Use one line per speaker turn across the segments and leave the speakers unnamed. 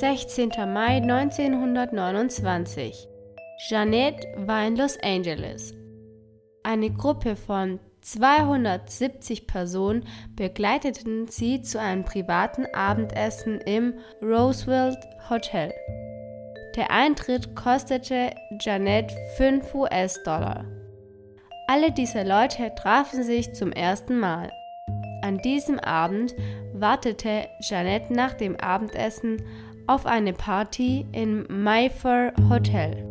16. Mai 1929. Jeanette war in Los Angeles. Eine Gruppe von 270 Personen begleiteten sie zu einem privaten Abendessen im Roosevelt Hotel. Der Eintritt kostete Janet 5 US-Dollar. Alle diese Leute trafen sich zum ersten Mal. An diesem Abend wartete Janet nach dem Abendessen auf eine Party im Mayfair Hotel.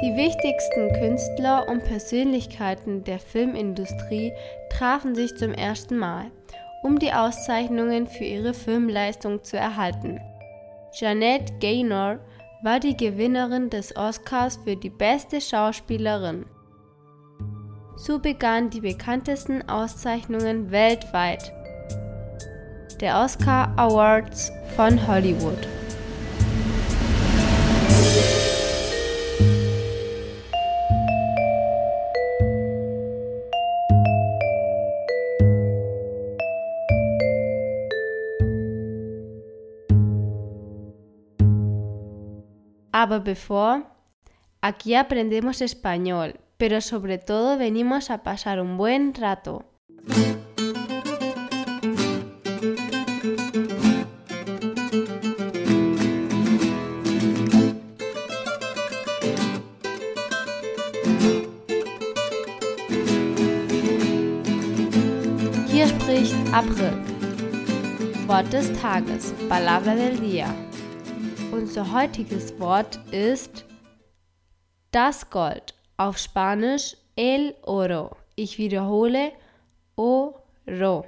Die wichtigsten Künstler und Persönlichkeiten der Filmindustrie trafen sich zum ersten Mal um die Auszeichnungen für ihre Filmleistung zu erhalten. Janet Gaynor war die Gewinnerin des Oscars für die beste Schauspielerin. So begannen die bekanntesten Auszeichnungen weltweit. Der Oscar Awards von Hollywood. Aber before, aquí aprendemos español, pero sobre todo venimos a pasar un buen rato. Hier spricht April. Wort des Tages, Palabra del Día. Unser heutiges Wort ist das Gold, auf Spanisch el oro. Ich wiederhole oro.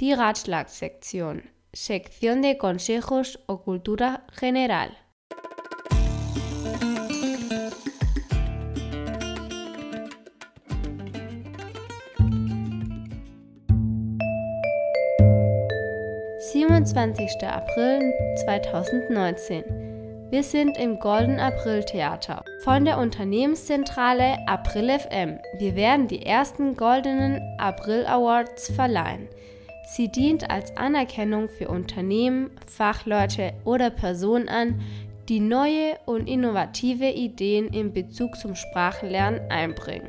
Die Ratschlagsektion, Sección de Consejos o Cultura General. »27. April 2019. Wir sind im Golden April Theater von der Unternehmenszentrale April FM. Wir werden die ersten goldenen April Awards verleihen. Sie dient als Anerkennung für Unternehmen, Fachleute oder Personen an, die neue und innovative Ideen in Bezug zum Sprachenlernen einbringen.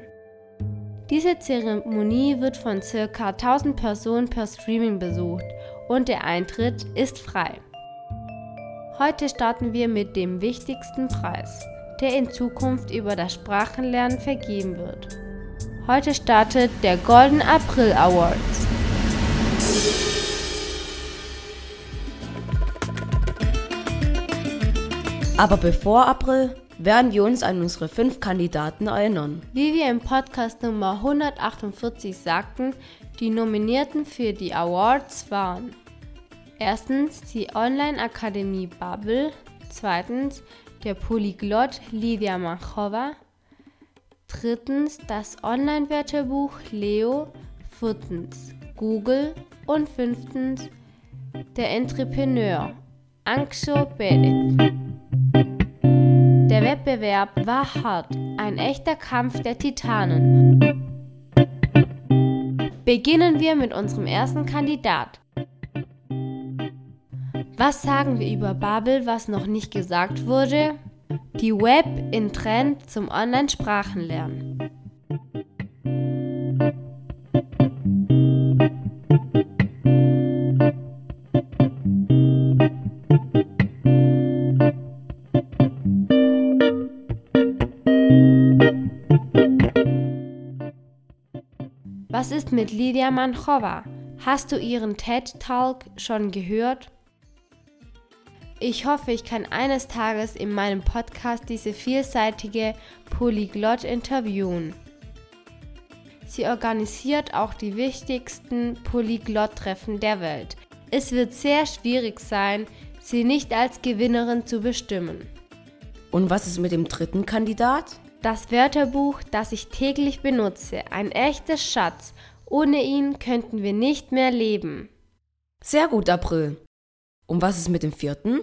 Diese Zeremonie wird von ca. 1000 Personen per Streaming besucht und der Eintritt ist frei. Heute starten wir mit dem wichtigsten Preis, der in Zukunft über das Sprachenlernen vergeben wird. Heute startet der Golden April Awards.
Aber bevor April werden wir uns an unsere fünf Kandidaten erinnern.
Wie wir im Podcast Nummer 148 sagten, die Nominierten für die Awards waren erstens die Online-Akademie Bubble, zweitens der Polyglott Lydia Manchova, drittens das Online-Wörterbuch Leo, viertens Google und fünftens der Entrepreneur Anxo Perez. Der Wettbewerb war hart, ein echter Kampf der Titanen. Beginnen wir mit unserem ersten Kandidat. Was sagen wir über Babel, was noch nicht gesagt wurde? Die Web in Trend zum Online-Sprachenlernen. Was ist mit Lydia Manchova? Hast du ihren TED Talk schon gehört? Ich hoffe, ich kann eines Tages in meinem Podcast diese vielseitige Polyglott interviewen. Sie organisiert auch die wichtigsten Polyglott-Treffen der Welt. Es wird sehr schwierig sein, sie nicht als Gewinnerin zu bestimmen.
Und was ist mit dem dritten Kandidat?
Das Wörterbuch, das ich täglich benutze, ein echtes Schatz. Ohne ihn könnten wir nicht mehr leben.
Sehr gut, April. Und was ist mit dem vierten?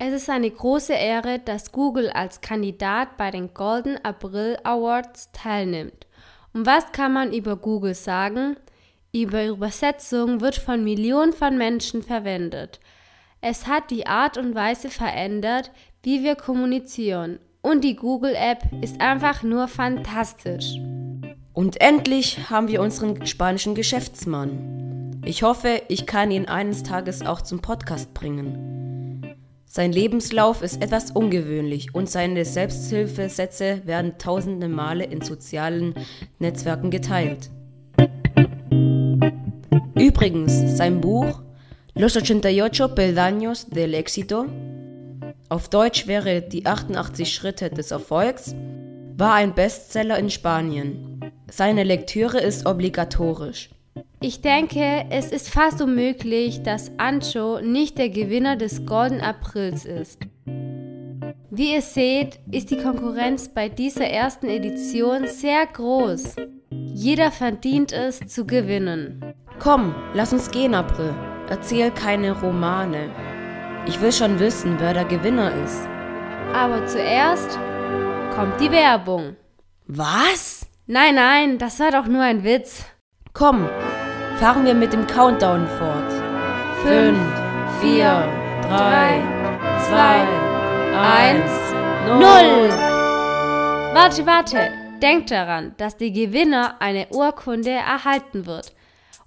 Es ist eine große Ehre, dass Google als Kandidat bei den Golden April Awards teilnimmt. Und was kann man über Google sagen? Die Übersetzung wird von Millionen von Menschen verwendet. Es hat die Art und Weise verändert, wie wir kommunizieren. Und die Google-App ist einfach nur fantastisch.
Und endlich haben wir unseren spanischen Geschäftsmann. Ich hoffe, ich kann ihn eines Tages auch zum Podcast bringen. Sein Lebenslauf ist etwas ungewöhnlich und seine Selbsthilfesätze werden tausende Male in sozialen Netzwerken geteilt. Übrigens, sein Buch Los 88 Peldaños del Éxito, auf Deutsch wäre die 88 Schritte des Erfolgs, war ein Bestseller in Spanien. Seine Lektüre ist obligatorisch.
Ich denke, es ist fast unmöglich, dass Ancho nicht der Gewinner des Golden Aprils ist. Wie ihr seht, ist die Konkurrenz bei dieser ersten Edition sehr groß. Jeder verdient es zu gewinnen.
Komm, lass uns gehen, April. Erzähl keine Romane. Ich will schon wissen, wer der Gewinner ist.
Aber zuerst kommt die Werbung.
Was?
Nein, nein, das war doch nur ein Witz.
Komm, fahren wir mit dem Countdown fort. Fünf, vier, drei, zwei, eins, null.
Warte, warte. Denkt daran, dass der Gewinner eine Urkunde erhalten wird.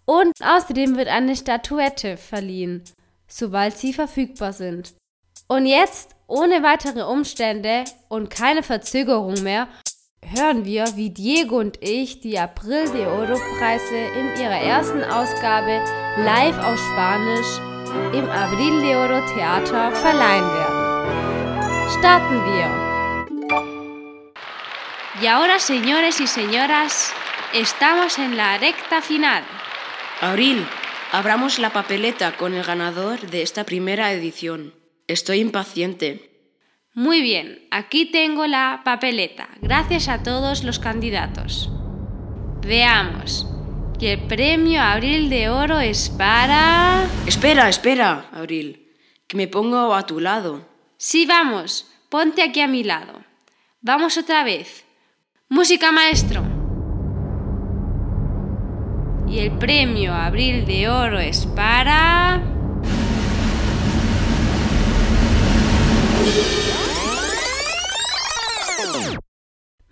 Und außerdem wird eine Statuette verliehen, sobald sie verfügbar sind. Und jetzt, ohne weitere Umstände und keine Verzögerung mehr, hören wir, wie Diego und ich die April de Oro Preise in ihrer ersten Ausgabe live auf Spanisch im Abril de Oro Theater verleihen werden. Starten wir! Y ahora, señores y señoras, estamos en la recta final.
Abril, abramos la papeleta con el ganador de esta primera edición. Estoy impaciente.
Muy bien, aquí tengo la papeleta. Gracias a todos los candidatos. Veamos. Y el premio Abril de Oro es para...
Espera, espera, Abril, que me pongo a tu lado.
Sí, vamos, ponte aquí a mi lado. Vamos otra vez. Música, maestro. Y el premio Abril de Oro es para...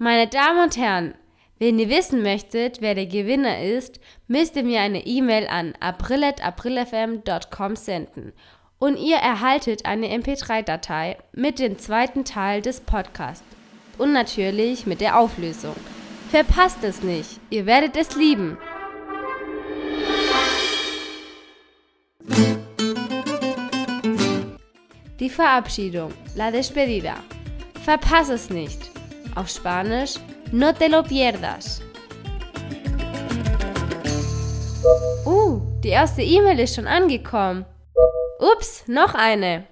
Meine Damen und Herren, wenn ihr wissen möchtet, wer der Gewinner ist, müsst ihr mir eine E-Mail an april.aprilfm.com senden und ihr erhaltet eine MP3-Datei mit dem zweiten Teil des Podcasts und natürlich mit der Auflösung. Verpasst es nicht, ihr werdet es lieben. Die Verabschiedung, la despedida. Verpass es nicht. Auf Spanisch, no te lo pierdas. Uh, die erste E-Mail ist schon angekommen. Ups, noch eine.